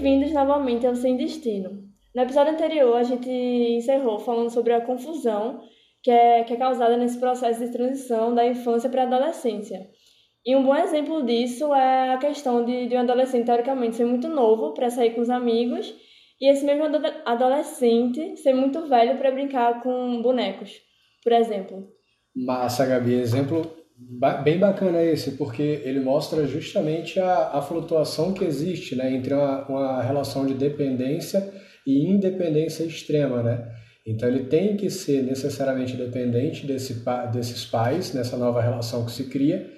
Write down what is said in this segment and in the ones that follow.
Bem-vindos novamente ao Sem Destino. No episódio anterior, a gente encerrou falando sobre a confusão que é, que é causada nesse processo de transição da infância para a adolescência. E um bom exemplo disso é a questão de, de um adolescente, teoricamente, ser muito novo para sair com os amigos e esse mesmo adolescente ser muito velho para brincar com bonecos, por exemplo. Massa, Gabi. Exemplo bem bacana esse, porque ele mostra justamente a, a flutuação que existe né, entre uma, uma relação de dependência e independência extrema, né? Então ele tem que ser necessariamente dependente desse, desses pais nessa nova relação que se cria,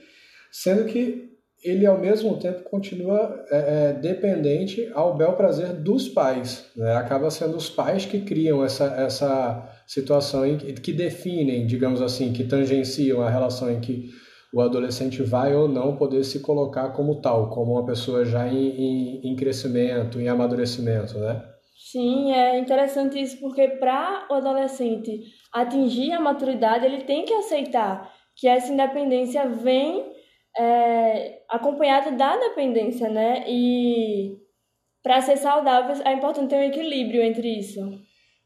sendo que ele ao mesmo tempo continua é, é, dependente ao bel prazer dos pais. Né? Acaba sendo os pais que criam essa, essa situação em que, definem, digamos assim, que tangenciam a relação em que o adolescente vai ou não poder se colocar como tal, como uma pessoa já em, em, em crescimento, em amadurecimento, né? Sim, é interessante isso porque para o adolescente atingir a maturidade, ele tem que aceitar que essa independência vem é, acompanhada da dependência, né? E para ser saudável é importante ter um equilíbrio entre isso.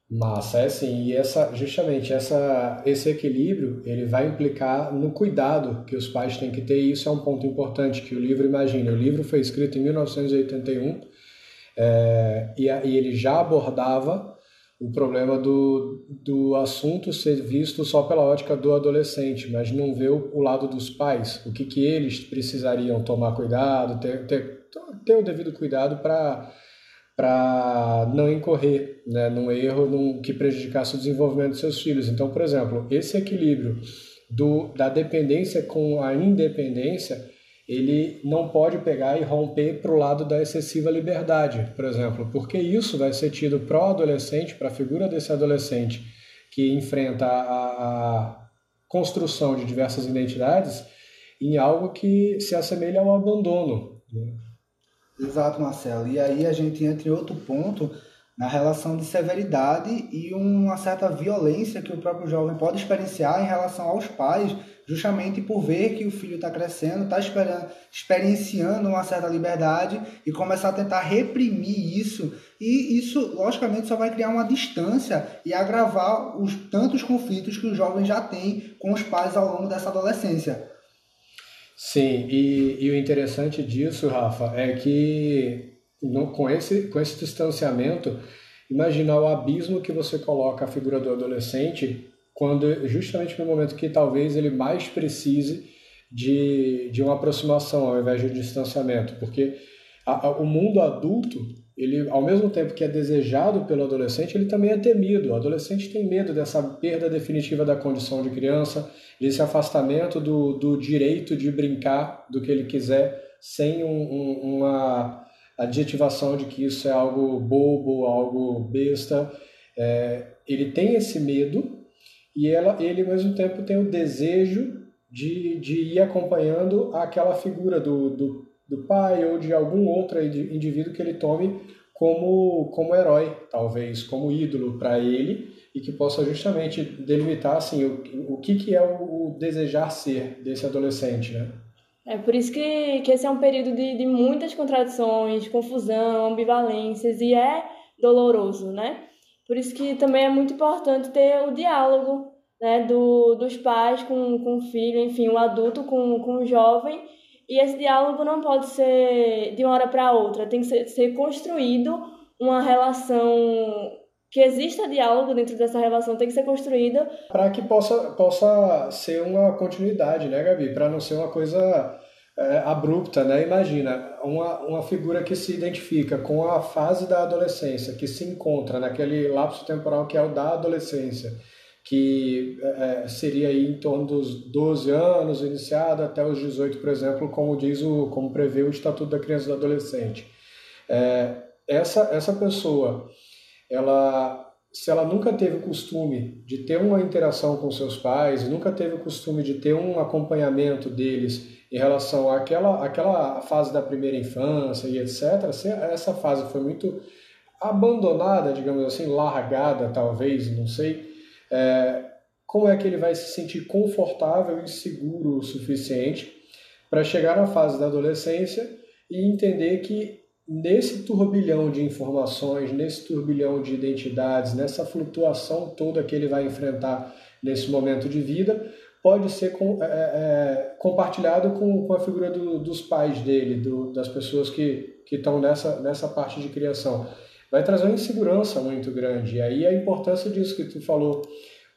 Massa, é sim. E essa, justamente essa, esse equilíbrio ele vai implicar no cuidado que os pais têm que ter. E isso é um ponto importante que o livro imagina. O livro foi escrito em 1981 é, e, e ele já abordava o problema do, do assunto ser visto só pela ótica do adolescente, mas não vê o, o lado dos pais, o que, que eles precisariam tomar cuidado, ter, ter, ter o devido cuidado para para não incorrer né, num erro num, que prejudicasse o desenvolvimento de seus filhos. Então, por exemplo, esse equilíbrio do, da dependência com a independência ele não pode pegar e romper para o lado da excessiva liberdade, por exemplo, porque isso vai ser tido para o adolescente, para a figura desse adolescente que enfrenta a, a construção de diversas identidades, em algo que se assemelha a um abandono. Né? Exato, Marcelo. E aí a gente entra em outro ponto na relação de severidade e uma certa violência que o próprio jovem pode experienciar em relação aos pais, justamente por ver que o filho está crescendo, está experienciando uma certa liberdade e começar a tentar reprimir isso. E isso, logicamente, só vai criar uma distância e agravar os tantos conflitos que o jovem já tem com os pais ao longo dessa adolescência. Sim, e, e o interessante disso, Rafa, é que no, com, esse, com esse distanciamento, imaginar o abismo que você coloca a figura do adolescente quando justamente no momento que talvez ele mais precise de, de uma aproximação ao invés de um distanciamento, porque a, a, o mundo adulto, ele ao mesmo tempo que é desejado pelo adolescente, ele também é temido. O adolescente tem medo dessa perda definitiva da condição de criança, desse afastamento do, do direito de brincar do que ele quiser sem um, um, uma adjetivação de que isso é algo bobo, algo besta. É, ele tem esse medo e ela, ele, ao mesmo tempo, tem o desejo de, de ir acompanhando aquela figura do, do, do pai ou de algum outro indivíduo que ele tome como, como herói, talvez, como ídolo para ele e que possa justamente delimitar assim, o, o que, que é o, o desejar ser desse adolescente, né? É por isso que, que esse é um período de, de muitas contradições, confusão, ambivalências, e é doloroso, né? Por isso que também é muito importante ter o diálogo né, do, dos pais com, com o filho, enfim, o adulto com, com o jovem, e esse diálogo não pode ser de uma hora para outra, tem que ser, ser construído uma relação que exista diálogo dentro dessa relação tem que ser construída para que possa possa ser uma continuidade, né, Gabi? Para não ser uma coisa é, abrupta, né? Imagina uma, uma figura que se identifica com a fase da adolescência, que se encontra naquele lapso temporal que é o da adolescência, que é, seria aí em torno dos 12 anos, iniciado até os 18, por exemplo, como diz o, como prevê o Estatuto da Criança e do Adolescente. É, essa essa pessoa ela se ela nunca teve o costume de ter uma interação com seus pais, nunca teve o costume de ter um acompanhamento deles em relação àquela, àquela fase da primeira infância e etc., se essa fase foi muito abandonada, digamos assim, largada talvez, não sei, é, como é que ele vai se sentir confortável e seguro o suficiente para chegar na fase da adolescência e entender que nesse turbilhão de informações, nesse turbilhão de identidades, nessa flutuação toda que ele vai enfrentar nesse momento de vida, pode ser com, é, é, compartilhado com, com a figura do, dos pais dele, do, das pessoas que estão nessa, nessa parte de criação. Vai trazer uma insegurança muito grande. E aí a importância disso que tu falou,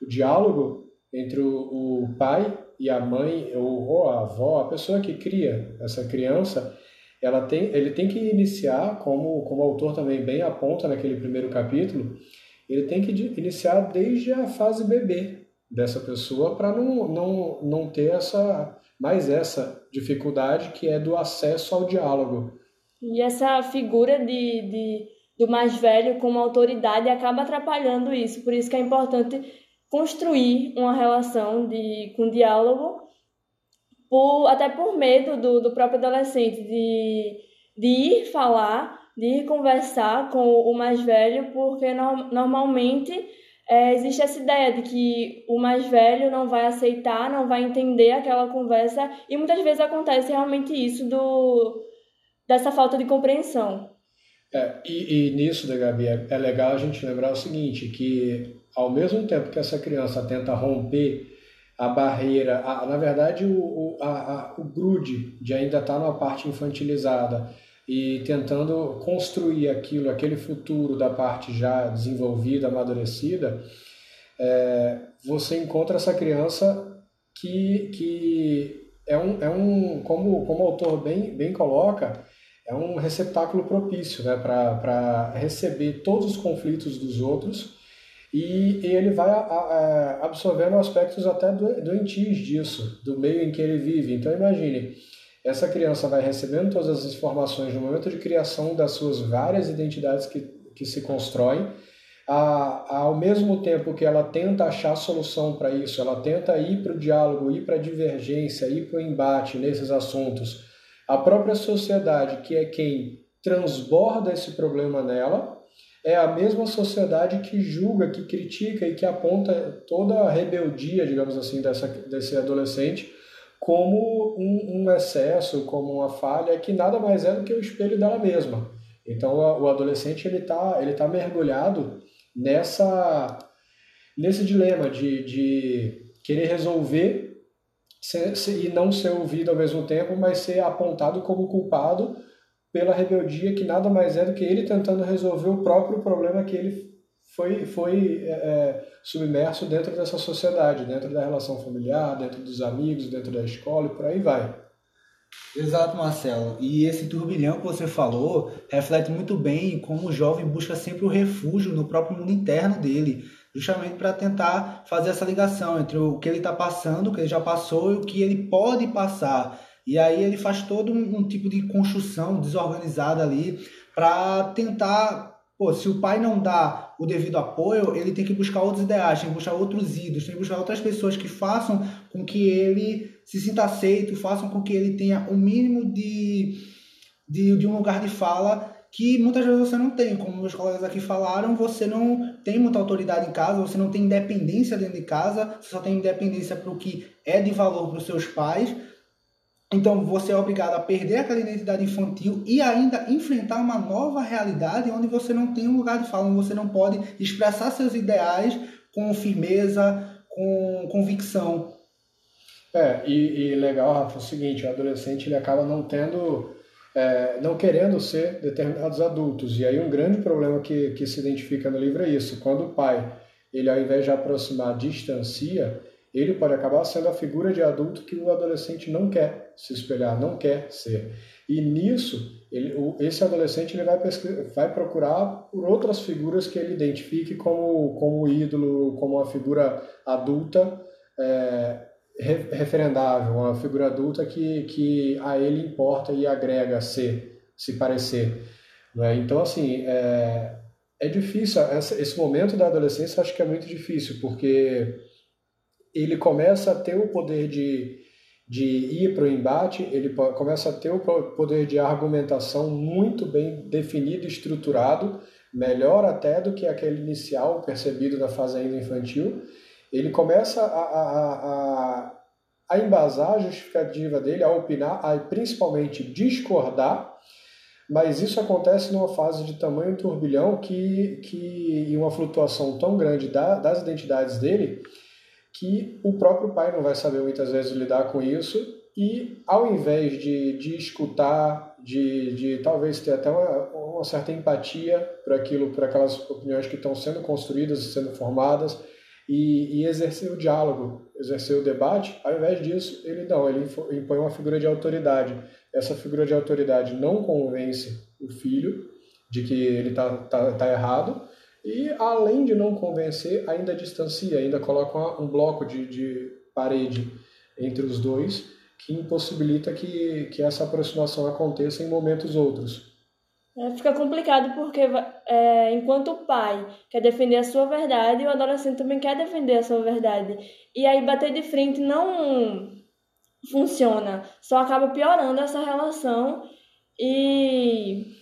o diálogo entre o, pai e a mãe ou, ou a avó, a pessoa que cria essa criança, ela tem, ele tem que iniciar, como, como o autor também bem aponta naquele primeiro capítulo, ele tem que iniciar desde a fase bebê dessa pessoa para não, não, não ter essa mais essa dificuldade que é do acesso ao diálogo. E essa figura de, de, do mais velho como autoridade acaba atrapalhando isso, por isso que é importante construir uma relação de, com diálogo por, até por medo do, do próprio adolescente de, de ir falar, de ir conversar com o mais velho, porque no, normalmente é, existe essa ideia de que o mais velho não vai aceitar, não vai entender aquela conversa, e muitas vezes acontece realmente isso do, dessa falta de compreensão. É, e, e nisso, né, Gabi, é, é legal a gente lembrar o seguinte, que ao mesmo tempo que essa criança tenta romper a barreira, a, na verdade o, o, a, a, o grude de ainda estar numa parte infantilizada e tentando construir aquilo, aquele futuro da parte já desenvolvida, amadurecida, é, você encontra essa criança que, que é, um, é um como, como o autor bem, bem coloca, é um receptáculo propício né, para receber todos os conflitos dos outros e, ele vai absorvendo aspectos até doentios disso, do meio em que ele vive. Então imagine, essa criança vai recebendo todas as informações no momento de criação das suas várias identidades que, que se constroem, a, ao mesmo tempo que ela tenta achar solução para isso, ela tenta ir para o diálogo, ir para a divergência, ir para o embate nesses assuntos, a própria sociedade, que é quem transborda esse problema nela, é a mesma sociedade que julga, que critica e que aponta toda a rebeldia, digamos assim, dessa, desse adolescente como um, um excesso, como uma falha que nada mais é do que o espelho dela mesma. Então o adolescente ele está ele tá mergulhado nessa nesse dilema de, de querer resolver ser, ser, e não ser ouvido ao mesmo tempo, mas ser apontado como culpado pela rebeldia que nada mais é do que ele tentando resolver o próprio problema que ele foi, foi é, é, submerso dentro dessa sociedade, dentro da relação familiar, dentro dos amigos, dentro da escola e por aí vai. Exato, Marcelo. E esse turbilhão que você falou reflete muito bem como o jovem busca sempre o refúgio no próprio mundo interno dele, justamente para tentar fazer essa ligação entre o que ele está passando, o que ele já passou e o que ele pode passar. E aí ele faz todo um, um tipo de construção desorganizada ali para tentar, pô, se o pai não dá o devido apoio, ele tem que buscar outros ideais, tem que buscar outros ídolos, tem que buscar outras pessoas que façam com que ele se sinta aceito, façam com que ele tenha o um mínimo de, de, de um lugar de fala que muitas vezes você não tem. Como meus colegas aqui falaram, você não tem muita autoridade em casa, você não tem independência dentro de casa, você só tem independência para o que é de valor para os seus pais. Então você é obrigado a perder aquela identidade infantil e ainda enfrentar uma nova realidade onde você não tem um lugar de fala, onde você não pode expressar seus ideais com firmeza, com convicção. É, e, e legal, Rafa, é o seguinte, o adolescente ele acaba não tendo, é, não querendo ser determinados adultos. E aí um grande problema que, que se identifica no livro é isso. Quando o pai, ele ao invés de aproximar, distancia, ele pode acabar sendo a figura de adulto que o adolescente não quer se espelhar, não quer ser. E nisso, ele, esse adolescente ele vai, vai procurar por outras figuras que ele identifique como, como ídolo, como uma figura adulta é, referendável, uma figura adulta que, que a ele importa e agrega ser, se parecer. Né? Então, assim, é, é difícil, esse momento da adolescência acho que é muito difícil, porque ele começa a ter o poder de, de ir para o embate, ele começa a ter o poder de argumentação muito bem definido estruturado, melhor até do que aquele inicial percebido na fase ainda infantil. Ele começa a, a, a, a embasar a justificativa dele, a opinar, a principalmente discordar, mas isso acontece numa fase de tamanho turbilhão que, que e uma flutuação tão grande da, das identidades dele que o próprio pai não vai saber muitas vezes lidar com isso. E ao invés de, de escutar, de, de talvez ter até uma, uma certa empatia por aquilo, por aquelas opiniões que estão sendo construídas e sendo formadas, e, e, exercer o diálogo, exercer o debate, ao invés disso, ele não, ele impõe uma figura de autoridade. Essa figura de autoridade não convence o filho de que ele está tá, tá errado, e além de não convencer, ainda distancia, ainda coloca um bloco de, de parede entre os dois, que impossibilita que, que essa aproximação aconteça em momentos outros. É, fica complicado porque é, enquanto o pai quer defender a sua verdade, o adolescente também quer defender a sua verdade. E aí bater de frente não funciona, só acaba piorando essa relação e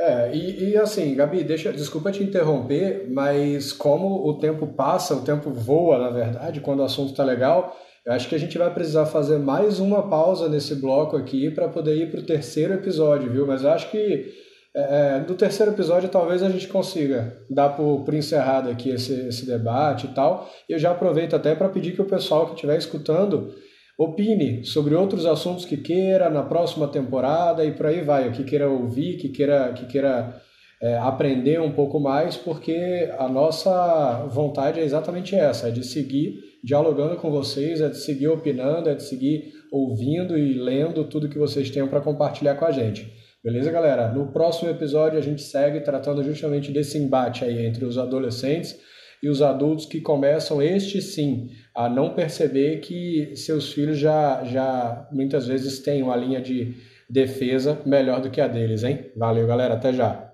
é, e, e, assim, Gabi, deixa, desculpa te interromper, mas como o tempo passa, o tempo voa, na verdade, quando o assunto está legal, eu acho que a gente vai precisar fazer mais uma pausa nesse bloco aqui para poder ir para o terceiro episódio, viu? Mas eu acho que é, é, terceiro episódio talvez a gente consiga dar por, por encerrado aqui esse, esse debate e tal. Eu já aproveito até para pedir que o pessoal que estiver escutando opine sobre outros assuntos que queira na próxima temporada e por aí vai, o que queira ouvir, que queira, que queira é, aprender um pouco mais, porque a nossa vontade é exatamente essa, é de seguir dialogando com vocês, é de seguir opinando, é de seguir ouvindo e lendo tudo que vocês tenham para compartilhar com a gente. Beleza, galera? No próximo episódio a gente segue tratando justamente desse embate aí entre os adolescentes e os adultos que começam, este sim, a não perceber que seus filhos já, já muitas vezes têm uma linha de defesa melhor do que a deles, hein? Valeu, galera. Até já.